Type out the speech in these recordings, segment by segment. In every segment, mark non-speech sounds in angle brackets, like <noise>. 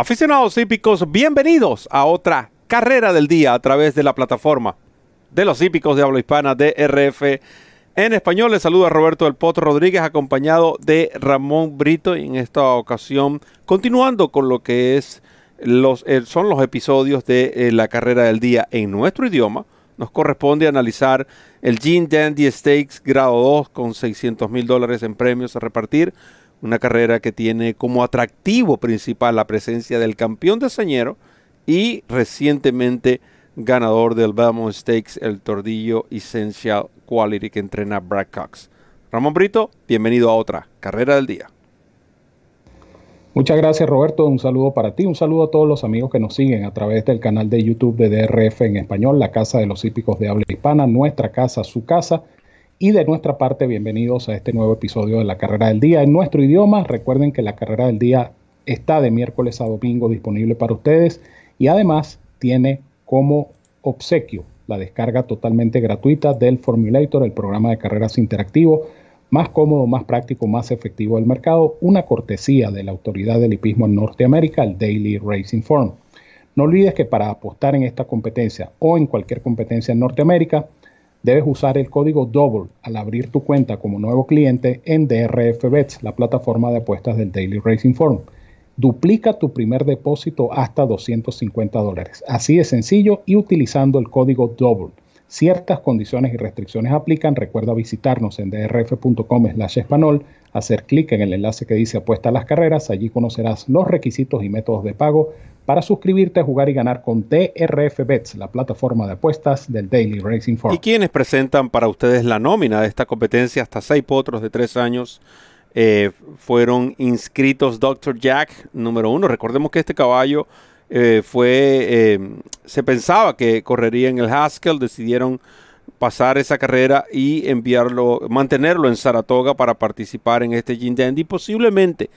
Aficionados hípicos, bienvenidos a otra carrera del día a través de la plataforma de los hípicos de habla hispana de RF. En español les saluda Roberto del Potro Rodríguez acompañado de Ramón Brito y en esta ocasión continuando con lo que es los, eh, son los episodios de eh, la carrera del día en nuestro idioma. Nos corresponde analizar el Gene Dandy Stakes grado 2 con 600 mil dólares en premios a repartir una carrera que tiene como atractivo principal la presencia del campeón de Sañero y recientemente ganador del Belmont Stakes, el Tordillo Essential Quality que entrena Brad Cox. Ramón Brito, bienvenido a otra carrera del día. Muchas gracias Roberto, un saludo para ti, un saludo a todos los amigos que nos siguen a través del canal de YouTube de DRF en español, la Casa de los Hípicos de Habla Hispana, nuestra casa, su casa y de nuestra parte, bienvenidos a este nuevo episodio de la Carrera del Día en nuestro idioma. Recuerden que la Carrera del Día está de miércoles a domingo disponible para ustedes y además tiene como obsequio la descarga totalmente gratuita del Formulator, el programa de carreras interactivo más cómodo, más práctico, más efectivo del mercado, una cortesía de la autoridad del hipismo en Norteamérica, el Daily Racing Form. No olvides que para apostar en esta competencia o en cualquier competencia en Norteamérica, debes usar el código DOUBLE al abrir tu cuenta como nuevo cliente en DRF Bets, la plataforma de apuestas del Daily Racing Form. Duplica tu primer depósito hasta 250 dólares. Así de sencillo y utilizando el código DOUBLE. Ciertas condiciones y restricciones aplican. Recuerda visitarnos en drf.com slash español, hacer clic en el enlace que dice apuesta a las carreras. Allí conocerás los requisitos y métodos de pago para suscribirte, jugar y ganar con DRF Bets, la plataforma de apuestas del Daily Racing Form. ¿Y quiénes presentan para ustedes la nómina de esta competencia? Hasta seis potros de tres años eh, fueron inscritos Dr. Jack, número uno. Recordemos que este caballo eh, fue, eh, se pensaba que correría en el Haskell, decidieron pasar esa carrera y enviarlo, mantenerlo en Saratoga para participar en este Gin Dandy, posiblemente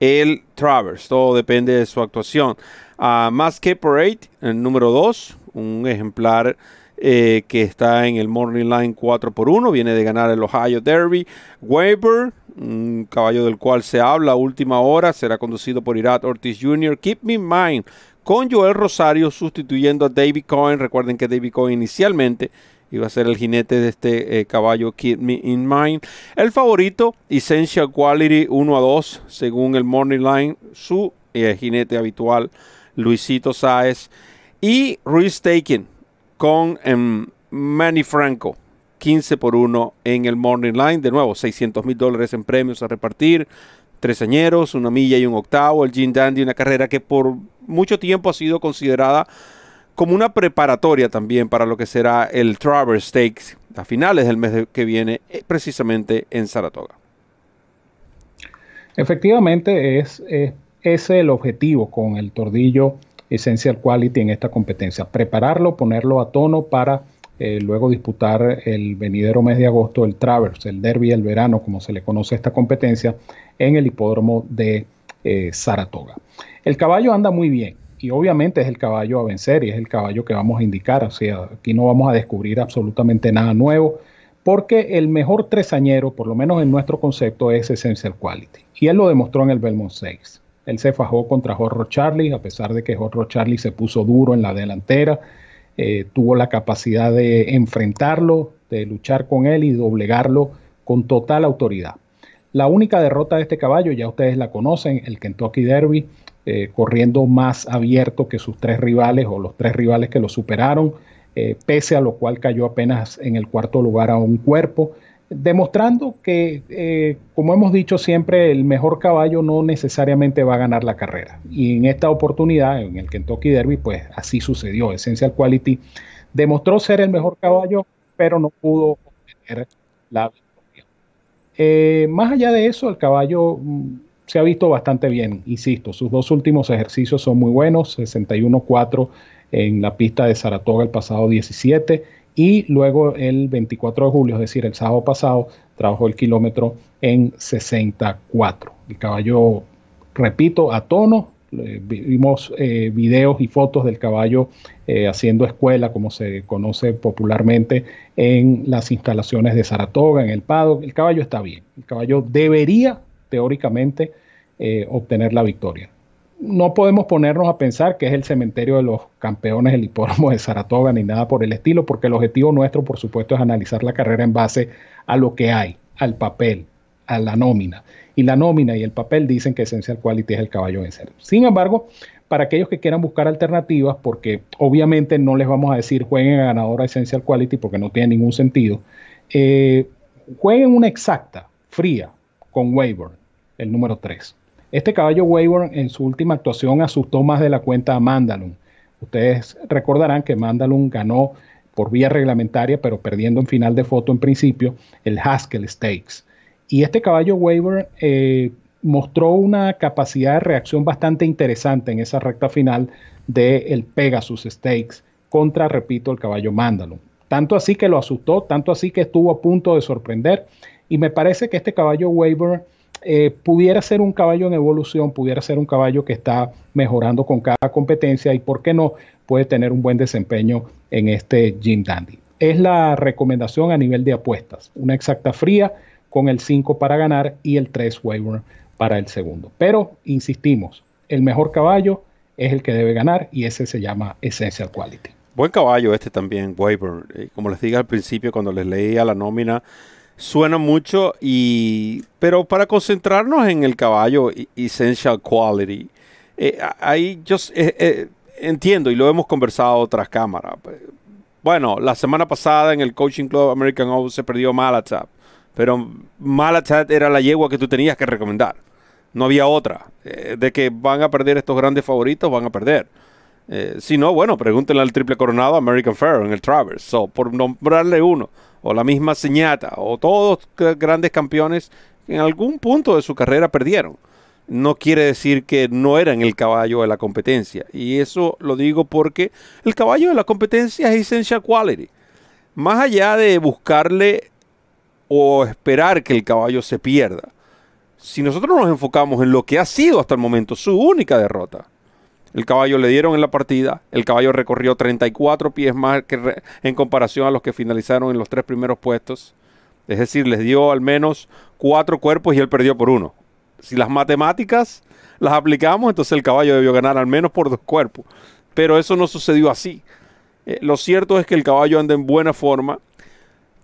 el Travers, todo depende de su actuación. Uh, Mass Parade, el número 2, un ejemplar eh, que está en el Morning Line 4 por 1 viene de ganar el Ohio Derby. Weber, un caballo del cual se habla a última hora, será conducido por Irat Ortiz Jr. Keep Me in Mind, con Joel Rosario sustituyendo a David Cohen. Recuerden que David Cohen inicialmente iba a ser el jinete de este eh, caballo Keep Me in Mind. El favorito, Essential Quality 1 a 2, según el Morning Line, su eh, jinete habitual, Luisito Sáez. Y Ruiz Taken con em, Manny Franco. 15 por 1 en el Morning Line. De nuevo, 600 mil dólares en premios a repartir. Tres añeros, una milla y un octavo. El Gene Dandy, una carrera que por mucho tiempo ha sido considerada como una preparatoria también para lo que será el Travers Stakes a finales del mes que viene, eh, precisamente en Saratoga. Efectivamente, es, el objetivo con el tordillo Essential Quality en esta competencia. Prepararlo, ponerlo a tono para eh, luego disputar el venidero mes de agosto el Travers, el Derby el verano, como se le conoce a esta competencia, en el hipódromo de eh, Saratoga. El caballo anda muy bien y obviamente es el caballo a vencer y es el caballo que vamos a indicar. O sea, aquí no vamos a descubrir absolutamente nada nuevo porque el mejor tresañero, por lo menos en nuestro concepto, es Essential Quality. Y él lo demostró en el Belmont 6. Él se fajó contra Horro Charlie, a pesar de que Horro Charlie se puso duro en la delantera. Eh, tuvo la capacidad de enfrentarlo, de luchar con él y doblegarlo con total autoridad. La única derrota de este caballo, ya ustedes la conocen, el Kentucky Derby, eh, corriendo más abierto que sus tres rivales o los tres rivales que lo superaron, eh, pese a lo cual cayó apenas en el cuarto lugar a un cuerpo, demostrando que, eh, como hemos dicho siempre, el mejor caballo no necesariamente va a ganar la carrera. Y en esta oportunidad, en el Kentucky Derby, pues así sucedió. Essential Quality demostró ser el mejor caballo, pero no pudo obtener la victoria. más allá de eso, el caballo mm, se ha visto bastante bien, insisto, sus dos últimos ejercicios son muy buenos, 61-4 en la pista de Saratoga el pasado 17 y luego el 24 de julio, es decir, el sábado pasado, trabajó el kilómetro en 64. El caballo, repito, a tono, vimos eh, videos y fotos del caballo eh, haciendo escuela, como se conoce popularmente, en las instalaciones de Saratoga, en el Pado. El caballo está bien. El caballo debería teóricamente eh, obtener la victoria. No podemos ponernos a pensar que es el cementerio de los campeones del hipódromo de Saratoga ni nada por el estilo, porque el objetivo nuestro, por supuesto, es analizar la carrera en base a lo que hay, al papel, a la nómina. Y la nómina y el papel dicen que Essential Quality es el caballo vencer. Sin embargo, para aquellos que quieran buscar alternativas, porque obviamente no les vamos a decir jueguen a ganadora Essential Quality porque no tiene ningún sentido, eh, jueguen una exacta, fría, con Weyburn, el número 3. Este caballo Weyburn en su última actuación asustó más de la cuenta a Mandalun. Ustedes recordarán que Mandalun ganó por vía reglamentaria, pero perdiendo en final de foto en principio, el Haskell Stakes. Y este caballo Weyburn eh, mostró una capacidad de reacción bastante interesante en esa recta final del el Pegasus Stakes contra, repito, el caballo Mandalun. Tanto así que lo asustó, tanto así que estuvo a punto de sorprender. Y me parece que este caballo Weyburn eh, pudiera ser un caballo en evolución, pudiera ser un caballo que está mejorando con cada competencia y, ¿por qué no?, puede tener un buen desempeño en este Jim Dandy. Es la recomendación a nivel de apuestas. Una exacta fría con el 5 para ganar y el 3 Weyburn para el segundo. Pero, insistimos, el mejor caballo es el que debe ganar y ese se llama Essential Quality. Buen caballo este también, Weyburn. Eh, como les dije al principio, cuando les leía la nómina, suena mucho, y, pero para concentrarnos en el caballo Essential Quality, eh, ahí yo eh, entiendo y lo hemos conversado tras cámara. Bueno, la semana pasada en el Coaching Club American Open se perdió Malatab, pero Malatab era la yegua que tú tenías que recomendar. No había otra. Eh, de que van a perder estos grandes favoritos, van a perder. Eh, si no, bueno, pregúntenle al triple coronado American Fair en el Travers. So, por nombrarle uno, o la misma Señata, o todos grandes campeones en algún punto de su carrera perdieron. No quiere decir que no eran el caballo de la competencia. Y eso lo digo porque el caballo de la competencia es Essential Quality. Más allá de buscarle o esperar que el caballo se pierda si nosotros nos enfocamos en lo que ha sido hasta el momento su única derrota, el caballo le dieron en la partida, el caballo recorrió 34 pies más que en comparación a los que finalizaron en los tres primeros puestos. Es decir, les dio al menos cuatro cuerpos y él perdió por uno. Si las matemáticas las aplicamos, entonces el caballo debió ganar al menos por dos cuerpos. Pero eso no sucedió así. Eh, lo cierto es que el caballo anda en buena forma.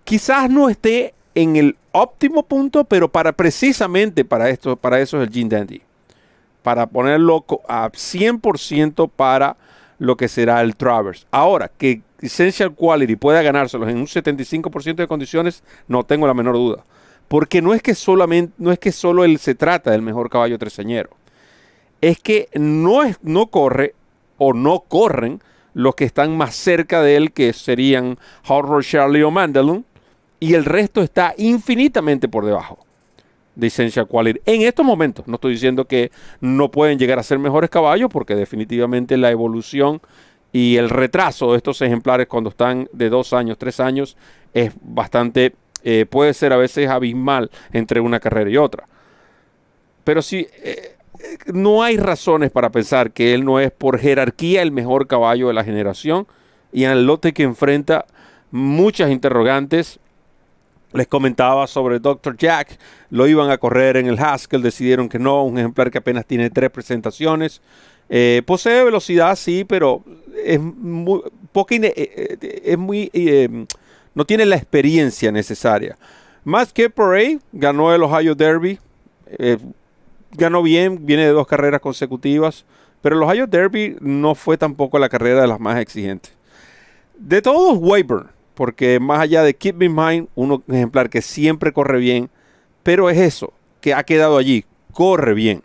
Quizás no esté en el óptimo punto, pero para precisamente para esto, para eso es el Gene Dandy. Para ponerlo a 100% para lo que será el Travers. Ahora, que Essential Quality pueda ganárselos en un 75% de condiciones, no tengo la menor duda. Porque no es que solamente, no es que solo él se trata del mejor caballo treseñero. Es que no, es, no corre o no corren los que están más cerca de él, que serían Horror Charlie o Mandalun, y el resto está infinitamente por debajo de Essential Quality. En estos momentos, no estoy diciendo que no pueden llegar a ser mejores caballos, porque definitivamente la evolución y el retraso de estos ejemplares cuando están de dos años, tres años, es bastante, eh, puede ser a veces abismal entre una carrera y otra. Pero sí, eh, no hay razones para pensar que él no es por jerarquía el mejor caballo de la generación y en el lote que enfrenta muchas interrogantes les comentaba sobre Dr. Jack, lo iban a correr en el Haskell, decidieron que no, un ejemplar que apenas tiene tres presentaciones. Eh, posee velocidad, sí, pero es muy, eh, eh, es muy no tiene la experiencia necesaria. Más que ahí, ganó el Ohio Derby, ganó bien, viene de dos carreras consecutivas, pero el Ohio Derby no fue tampoco la carrera de las más exigentes. De todos, Weyburn, porque más allá de Keep Me in Mind, un ejemplar que siempre corre bien, pero es eso, que ha quedado allí, corre bien.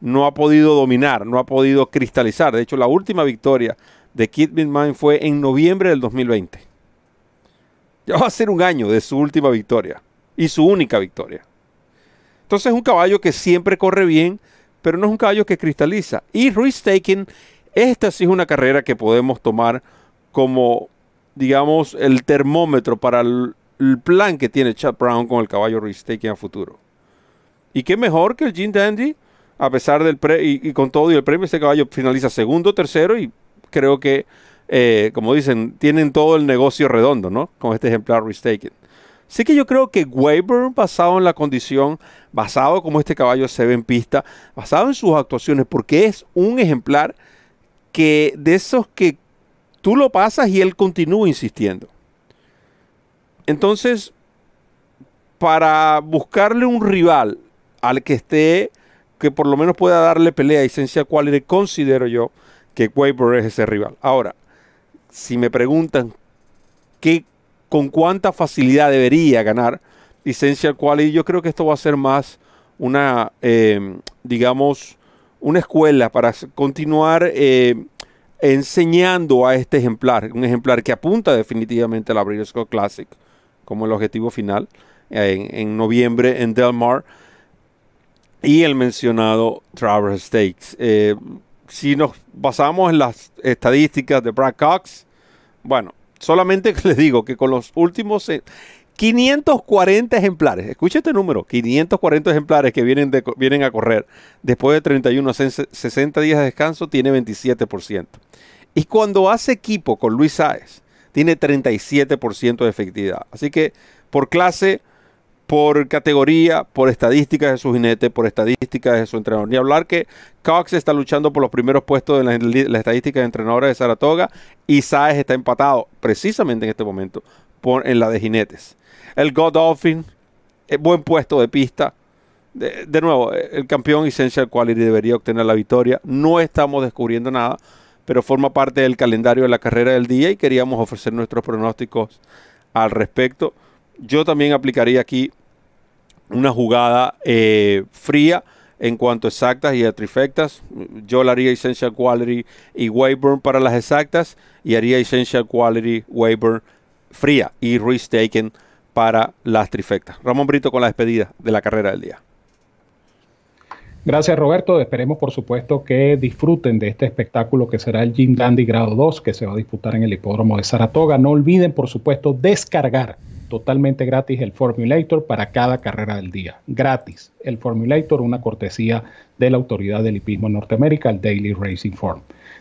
No ha podido dominar, no ha podido cristalizar. De hecho, la última victoria de Keep Me in Mind fue en noviembre del 2020. Ya va a ser un año de su última victoria y su única victoria. Entonces es un caballo que siempre corre bien, pero no es un caballo que cristaliza. Y Ruiz Taken, esta sí es una carrera que podemos tomar como digamos, el termómetro para el, plan que tiene Chad Brown con el caballo Risk-Taking a futuro. Y qué mejor que el Gene Dandy, a pesar del pre y, con todo y el premio, este caballo finaliza segundo, tercero y creo que, eh, como dicen, tienen todo el negocio redondo, ¿no? Con este ejemplar Risk-Taking. Así que yo creo que Weber, basado en la condición, basado como este caballo se ve en pista, basado en sus actuaciones, porque es un ejemplar que de esos que tú lo pasas y él continúa insistiendo. Entonces, para buscarle un rival al que esté, que por lo menos pueda darle pelea a Esencia Quality, considero yo que Weber es ese rival. Ahora, si me preguntan qué con cuánta facilidad debería ganar Essential Quality. Yo creo que esto va a ser más una, em, digamos, una escuela para continuar eh, enseñando a este ejemplar, un ejemplar que apunta definitivamente a la Breeders' Classic como el objetivo final en, noviembre en Del Mar y el mencionado Traverse Stakes. Eh, si nos basamos en las estadísticas de Brad Cox, bueno, solamente <laughs> les digo que con los últimos 540 eh, ejemplares, escuche este número, 540 ejemplares que vienen, de, vienen a correr después de 31 a 60 días de descanso, tiene 27%. Y cuando hace equipo con Luis Sáez, tiene 37% de efectividad. Así que por clase, por categoría, por estadísticas de su jinete, por estadísticas de su entrenador. Ni hablar que Cox está luchando por los primeros puestos en las la estadísticas de entrenadores de Saratoga y Saez está empatado precisamente en este momento en la de jinetes. El Godolphin, eh, buen puesto de pista. De, nuevo, el campeón Essential Quality debería obtener la victoria. No estamos descubriendo nada, pero forma parte del calendario de la carrera del día y queríamos ofrecer nuestros pronósticos al respecto. Yo también aplicaría aquí una jugada eh, fría en cuanto a exactas y a trifectas. Yo le haría Essential Quality y Wayburn para las exactas y haría Essential Quality, Wayburn fría y Ruiz Taken para las trifectas. Ramón Brito con la despedida de la carrera del día. Gracias Roberto, esperemos por supuesto que disfruten de este espectáculo que será el Jim Dandy Grado 2 que se va a disputar en el hipódromo de Saratoga. No olviden por supuesto descargar totalmente gratis el Formulator para cada carrera del día. Gratis. El Formulator, una cortesía de la Autoridad del Hipismo en Norteamérica, el Daily Racing Form.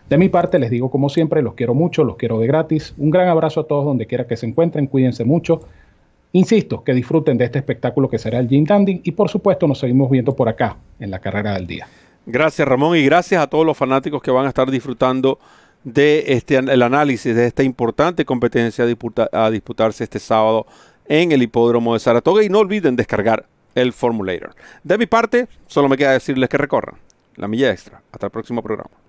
De mi parte, les digo como siempre, los quiero mucho, los quiero de gratis. Un gran abrazo a todos donde quiera que se encuentren, cuídense mucho. Insisto, que disfruten de este espectáculo que será el Jim Dandy y por supuesto nos seguimos viendo por acá en la carrera del día. Gracias Ramón y gracias a todos los fanáticos que van a estar disfrutando de este, el análisis de esta importante competencia a, disputarse este sábado en el hipódromo de Saratoga. Y no olviden descargar el Formulator. De mi parte, solo me queda decirles que recorran la milla extra. Hasta el próximo programa.